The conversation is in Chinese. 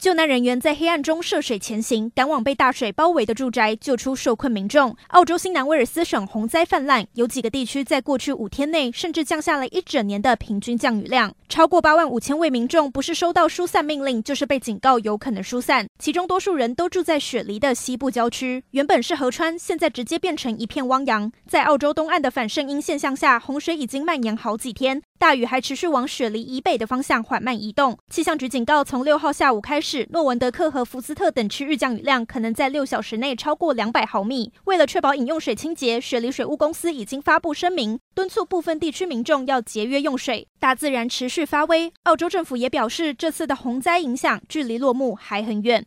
救难人员在黑暗中涉水前行，赶往被大水包围的住宅，救出受困民众。澳洲新南威尔斯省洪灾泛滥，有几个地区在过去五天内甚至降下了一整年的平均降雨量，超过八万五千位民众不是收到疏散命令，就是被警告有可能疏散。其中多数人都住在雪梨的西部郊区，原本是河川，现在直接变成一片汪洋。在澳洲东岸的反圣婴现象下，洪水已经蔓延好几天。大雨还持续往雪梨以北的方向缓慢移动。气象局警告，从六号下午开始，诺文德克和福斯特等区域降雨量可能在六小时内超过两百毫米。为了确保饮用水清洁，雪梨水务公司已经发布声明，敦促部分地区民众要节约用水。大自然持续发威，澳洲政府也表示，这次的洪灾影响距离落幕还很远。